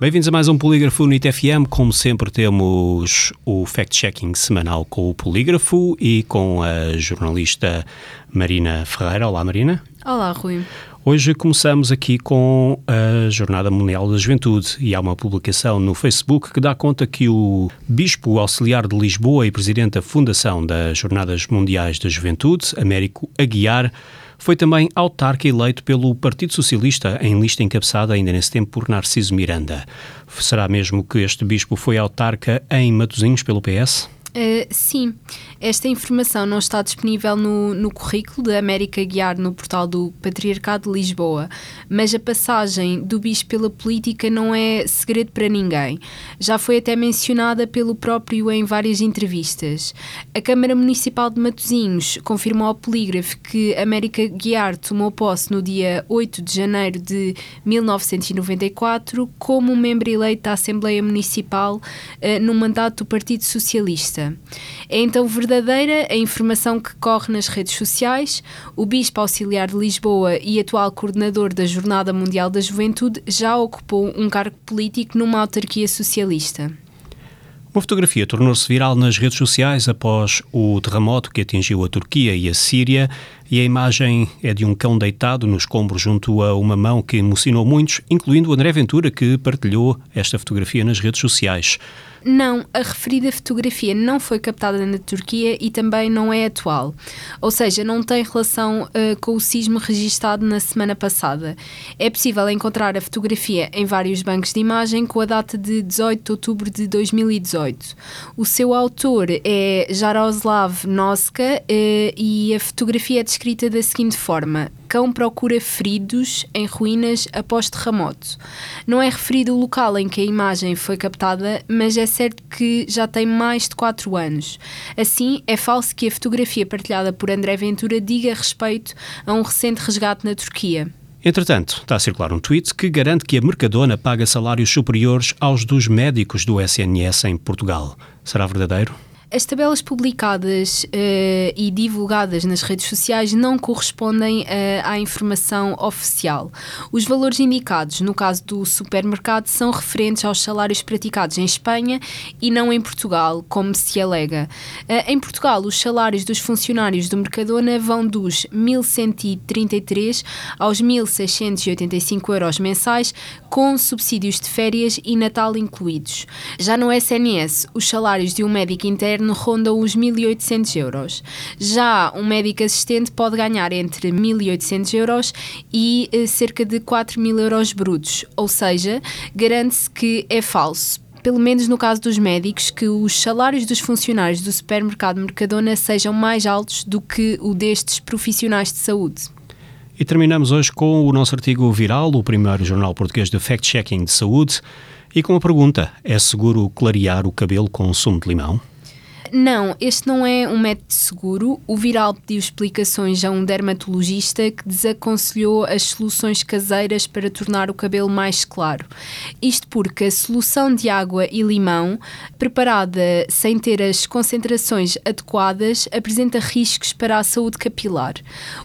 Bem-vindos a mais um Polígrafo NIT FM. Como sempre, temos o fact-checking semanal com o Polígrafo e com a jornalista Marina Ferreira. Olá, Marina. Olá, Rui. Hoje começamos aqui com a Jornada Mundial da Juventude e há uma publicação no Facebook que dá conta que o Bispo Auxiliar de Lisboa e Presidente da Fundação das Jornadas Mundiais da Juventude, Américo Aguiar, foi também autarca eleito pelo Partido Socialista em lista encabeçada ainda nesse tempo por Narciso Miranda. Será mesmo que este bispo foi autarca em Matosinhos pelo PS? Uh, sim, esta informação não está disponível no, no currículo da América Guiar no portal do Patriarcado de Lisboa, mas a passagem do bispo pela política não é segredo para ninguém. Já foi até mencionada pelo próprio em várias entrevistas. A Câmara Municipal de Matosinhos confirmou ao polígrafo que América Guiar tomou posse no dia 8 de janeiro de 1994 como membro eleito da Assembleia Municipal uh, no mandato do Partido Socialista. É então verdadeira a informação que corre nas redes sociais. O Bispo Auxiliar de Lisboa e atual coordenador da Jornada Mundial da Juventude já ocupou um cargo político numa autarquia socialista. Uma fotografia tornou-se viral nas redes sociais após o terremoto que atingiu a Turquia e a Síria, e a imagem é de um cão deitado no escombro junto a uma mão que emocionou muitos, incluindo o André Ventura, que partilhou esta fotografia nas redes sociais. Não, a referida fotografia não foi captada na Turquia e também não é atual. Ou seja, não tem relação uh, com o sismo registado na semana passada. É possível encontrar a fotografia em vários bancos de imagem com a data de 18 de outubro de 2018. O seu autor é Jaroslav Noska uh, e a fotografia é descrita da seguinte forma: cão procura feridos em ruínas após terremoto. Não é referido o local em que a imagem foi captada, mas é certo que já tem mais de 4 anos. Assim, é falso que a fotografia partilhada por André Ventura diga respeito a um recente resgate na Turquia. Entretanto, está a circular um tweet que garante que a Mercadona paga salários superiores aos dos médicos do SNS em Portugal. Será verdadeiro? As tabelas publicadas uh, e divulgadas nas redes sociais não correspondem uh, à informação oficial. Os valores indicados, no caso do supermercado, são referentes aos salários praticados em Espanha e não em Portugal, como se alega. Uh, em Portugal, os salários dos funcionários do Mercadona vão dos 1.133 aos 1.685 euros mensais, com subsídios de férias e Natal incluídos. Já no SNS, os salários de um médico interno interno ronda os 1.800 euros. Já um médico assistente pode ganhar entre 1.800 euros e eh, cerca de 4.000 euros brutos, ou seja, garante-se que é falso pelo menos no caso dos médicos, que os salários dos funcionários do supermercado Mercadona sejam mais altos do que o destes profissionais de saúde. E terminamos hoje com o nosso artigo viral, o primeiro jornal português de fact-checking de saúde, e com a pergunta: é seguro clarear o cabelo com sumo de limão? Não, este não é um método seguro. O Viral pediu explicações a um dermatologista que desaconselhou as soluções caseiras para tornar o cabelo mais claro. Isto porque a solução de água e limão, preparada sem ter as concentrações adequadas, apresenta riscos para a saúde capilar.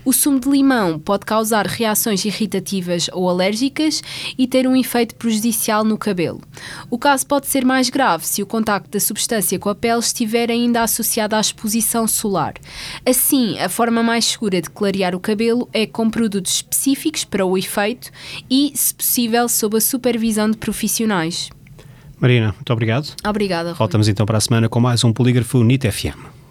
O sumo de limão pode causar reações irritativas ou alérgicas e ter um efeito prejudicial no cabelo. O caso pode ser mais grave se o contacto da substância com a pele estiver ainda associada à exposição solar. Assim, a forma mais segura de clarear o cabelo é com produtos específicos para o efeito e, se possível, sob a supervisão de profissionais. Marina, muito obrigado. Obrigada. Voltamos então para a semana com mais um Polígrafo NIT FM.